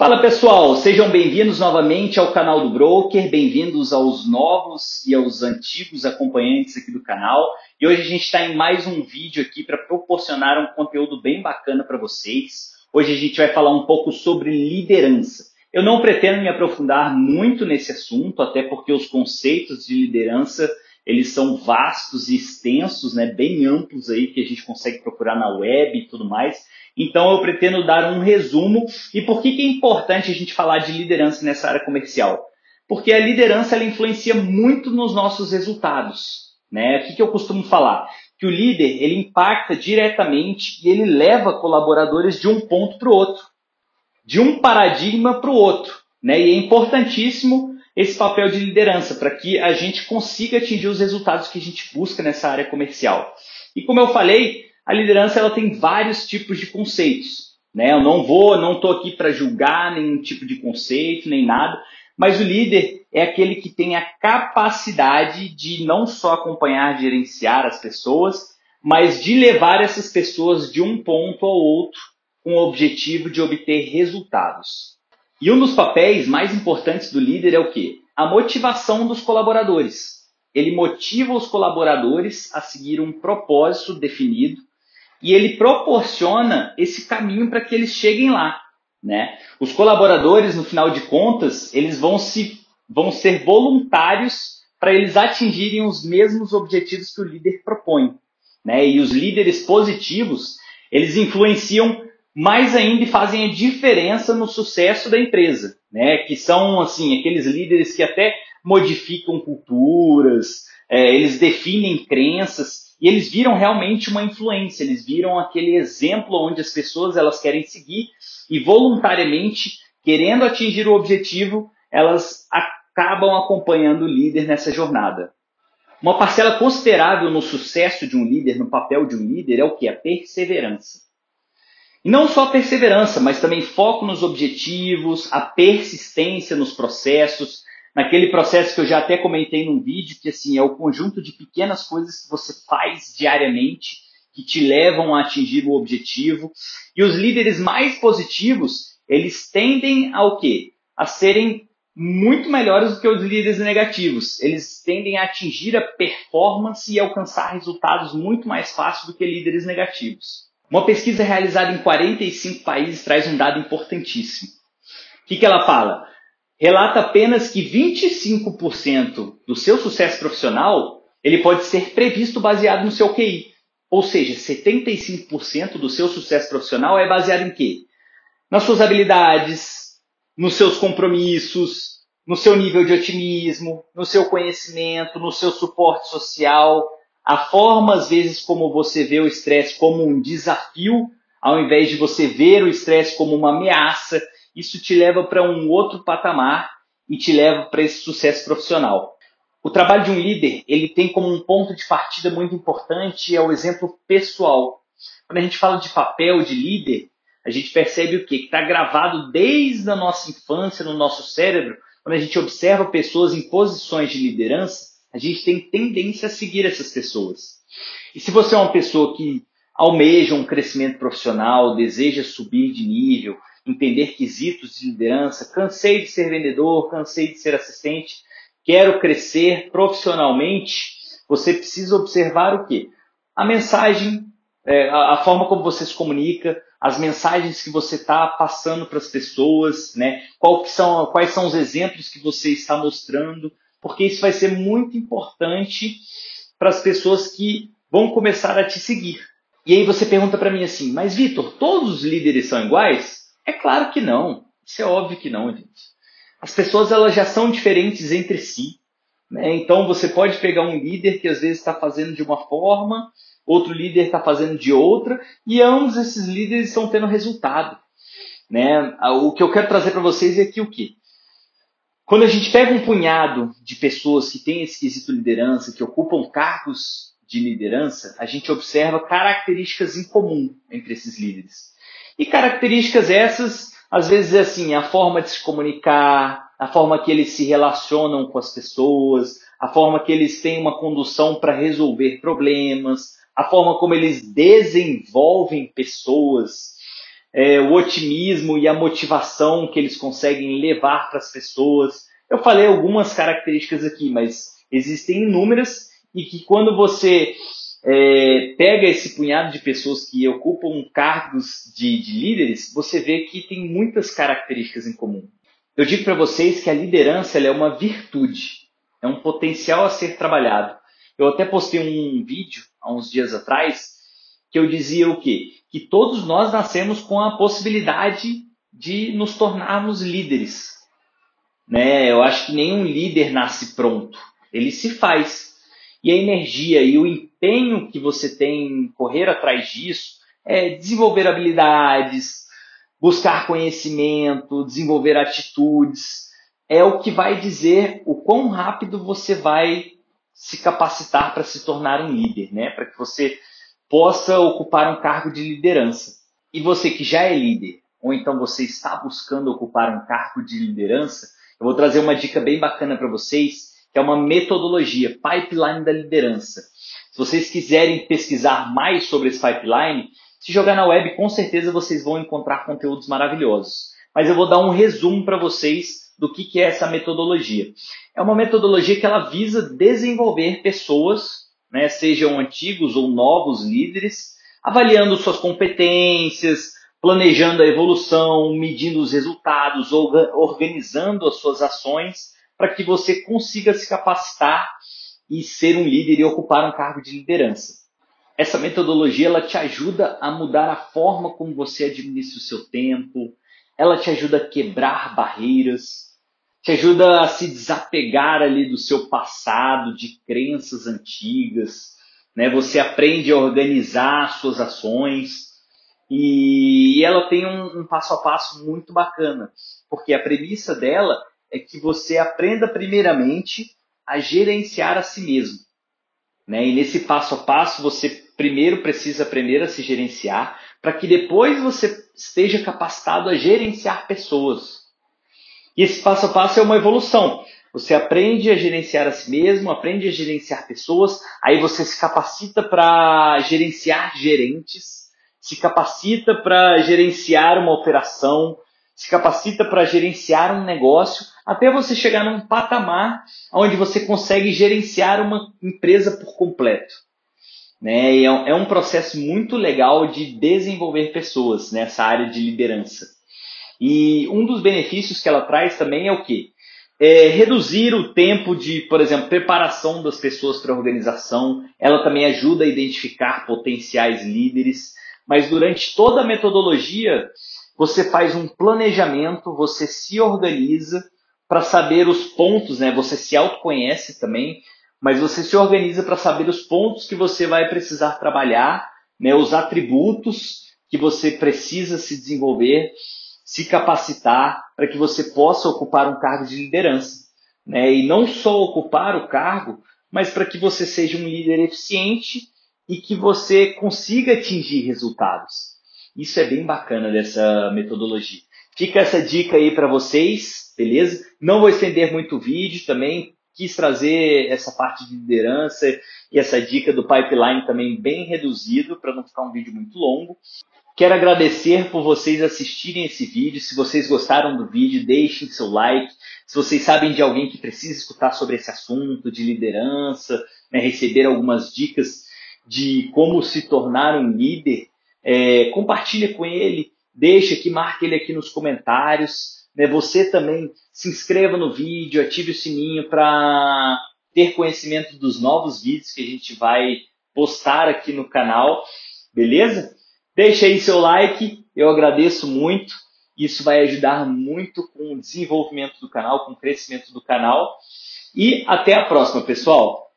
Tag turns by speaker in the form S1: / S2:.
S1: Fala pessoal, sejam bem-vindos novamente ao canal do Broker, bem-vindos aos novos e aos antigos acompanhantes aqui do canal. E hoje a gente está em mais um vídeo aqui para proporcionar um conteúdo bem bacana para vocês. Hoje a gente vai falar um pouco sobre liderança. Eu não pretendo me aprofundar muito nesse assunto, até porque os conceitos de liderança eles são vastos e extensos, né, bem amplos aí que a gente consegue procurar na web e tudo mais. Então eu pretendo dar um resumo. E por que, que é importante a gente falar de liderança nessa área comercial? Porque a liderança ela influencia muito nos nossos resultados. Né? O que, que eu costumo falar? Que o líder ele impacta diretamente e ele leva colaboradores de um ponto para o outro, de um paradigma para o outro. Né? E é importantíssimo esse papel de liderança para que a gente consiga atingir os resultados que a gente busca nessa área comercial. E como eu falei, a liderança ela tem vários tipos de conceitos. Né? Eu não vou, não estou aqui para julgar nenhum tipo de conceito, nem nada, mas o líder é aquele que tem a capacidade de não só acompanhar, gerenciar as pessoas, mas de levar essas pessoas de um ponto ao outro com o objetivo de obter resultados. E um dos papéis mais importantes do líder é o quê? A motivação dos colaboradores. Ele motiva os colaboradores a seguir um propósito definido e ele proporciona esse caminho para que eles cheguem lá. Né? Os colaboradores, no final de contas, eles vão, se, vão ser voluntários para eles atingirem os mesmos objetivos que o líder propõe. Né? E os líderes positivos, eles influenciam mais ainda fazem a diferença no sucesso da empresa, né? Que são assim aqueles líderes que até modificam culturas, é, eles definem crenças e eles viram realmente uma influência, eles viram aquele exemplo onde as pessoas elas querem seguir e voluntariamente, querendo atingir o objetivo, elas acabam acompanhando o líder nessa jornada. Uma parcela considerável no sucesso de um líder, no papel de um líder, é o que? A perseverança. E não só perseverança, mas também foco nos objetivos, a persistência nos processos, naquele processo que eu já até comentei num vídeo, que assim é o conjunto de pequenas coisas que você faz diariamente que te levam a atingir o objetivo. E os líderes mais positivos, eles tendem ao quê? A serem muito melhores do que os líderes negativos. Eles tendem a atingir a performance e alcançar resultados muito mais fácil do que líderes negativos. Uma pesquisa realizada em 45 países traz um dado importantíssimo. O que, que ela fala? relata apenas que 25% do seu sucesso profissional ele pode ser previsto baseado no seu QI. Ou seja, 75% do seu sucesso profissional é baseado em quê? Nas suas habilidades, nos seus compromissos, no seu nível de otimismo, no seu conhecimento, no seu suporte social, a forma, às vezes, como você vê o estresse como um desafio, ao invés de você ver o estresse como uma ameaça isso te leva para um outro patamar e te leva para esse sucesso profissional. O trabalho de um líder, ele tem como um ponto de partida muito importante é o exemplo pessoal. Quando a gente fala de papel de líder, a gente percebe o quê? Que está gravado desde a nossa infância no nosso cérebro. Quando a gente observa pessoas em posições de liderança, a gente tem tendência a seguir essas pessoas. E se você é uma pessoa que almeja um crescimento profissional, deseja subir de nível, entender quesitos de liderança, cansei de ser vendedor, cansei de ser assistente, quero crescer profissionalmente, você precisa observar o quê? A mensagem, é, a, forma como você se comunica, as mensagens que você está passando para as pessoas, né? São, quais são os exemplos que você está mostrando, porque isso vai ser muito importante para as pessoas que vão começar a te seguir. E aí você pergunta para mim assim, mas Vitor, todos os líderes são iguais? É claro que não. Isso é óbvio que não, gente. As pessoas elas já são diferentes entre si. Né? Então você pode pegar um líder que às vezes está fazendo de uma forma, outro líder está fazendo de outra, e ambos esses líderes estão tendo resultado. Né? O que eu quero trazer para vocês é aqui o que? Quando a gente pega um punhado de pessoas que têm esse quesito liderança, que ocupam cargos de liderança, a gente observa características em comum entre esses líderes. E características essas, às vezes é assim, a forma de se comunicar, a forma que eles se relacionam com as pessoas, a forma que eles têm uma condução para resolver problemas, a forma como eles desenvolvem pessoas, é, o otimismo e a motivação que eles conseguem levar para as pessoas. Eu falei algumas características aqui, mas existem inúmeras e que quando você é, pega esse punhado de pessoas que ocupam cargos de, de líderes, você vê que tem muitas características em comum. Eu digo para vocês que a liderança é uma virtude, é um potencial a ser trabalhado. Eu até postei um vídeo há uns dias atrás que eu dizia o quê? Que todos nós nascemos com a possibilidade de nos tornarmos líderes. Né? Eu acho que nenhum líder nasce pronto, ele se faz. E a energia e o empenho que você tem em correr atrás disso é desenvolver habilidades, buscar conhecimento, desenvolver atitudes, é o que vai dizer o quão rápido você vai se capacitar para se tornar um líder, né? Para que você possa ocupar um cargo de liderança. E você que já é líder, ou então você está buscando ocupar um cargo de liderança, eu vou trazer uma dica bem bacana para vocês que é uma metodologia, pipeline da liderança. Se vocês quiserem pesquisar mais sobre esse pipeline, se jogar na web, com certeza vocês vão encontrar conteúdos maravilhosos. Mas eu vou dar um resumo para vocês do que, que é essa metodologia. É uma metodologia que ela visa desenvolver pessoas, né, sejam antigos ou novos líderes, avaliando suas competências, planejando a evolução, medindo os resultados, organizando as suas ações para que você consiga se capacitar e ser um líder e ocupar um cargo de liderança. Essa metodologia ela te ajuda a mudar a forma como você administra o seu tempo, ela te ajuda a quebrar barreiras, te ajuda a se desapegar ali do seu passado, de crenças antigas, né? Você aprende a organizar suas ações e ela tem um, um passo a passo muito bacana, porque a premissa dela é que você aprenda primeiramente a gerenciar a si mesmo. Né? E nesse passo a passo, você primeiro precisa aprender a se gerenciar, para que depois você esteja capacitado a gerenciar pessoas. E esse passo a passo é uma evolução. Você aprende a gerenciar a si mesmo, aprende a gerenciar pessoas, aí você se capacita para gerenciar gerentes, se capacita para gerenciar uma operação, se capacita para gerenciar um negócio, até você chegar num patamar onde você consegue gerenciar uma empresa por completo. Né? E é um processo muito legal de desenvolver pessoas nessa área de liderança. E um dos benefícios que ela traz também é o quê? É reduzir o tempo de, por exemplo, preparação das pessoas para a organização. Ela também ajuda a identificar potenciais líderes. Mas durante toda a metodologia, você faz um planejamento, você se organiza para saber os pontos, né? Você se autoconhece também, mas você se organiza para saber os pontos que você vai precisar trabalhar, né? Os atributos que você precisa se desenvolver, se capacitar para que você possa ocupar um cargo de liderança, né? E não só ocupar o cargo, mas para que você seja um líder eficiente e que você consiga atingir resultados. Isso é bem bacana dessa metodologia. Fica essa dica aí para vocês, beleza? Não vou estender muito o vídeo também, quis trazer essa parte de liderança e essa dica do pipeline também bem reduzido para não ficar um vídeo muito longo. Quero agradecer por vocês assistirem esse vídeo. Se vocês gostaram do vídeo, deixem seu like. Se vocês sabem de alguém que precisa escutar sobre esse assunto de liderança, né, receber algumas dicas de como se tornar um líder, é, com ele, deixa aqui, marque ele aqui nos comentários. Né? Você também se inscreva no vídeo, ative o sininho para ter conhecimento dos novos vídeos que a gente vai postar aqui no canal, beleza? Deixa aí seu like, eu agradeço muito. Isso vai ajudar muito com o desenvolvimento do canal, com o crescimento do canal. E até a próxima, pessoal!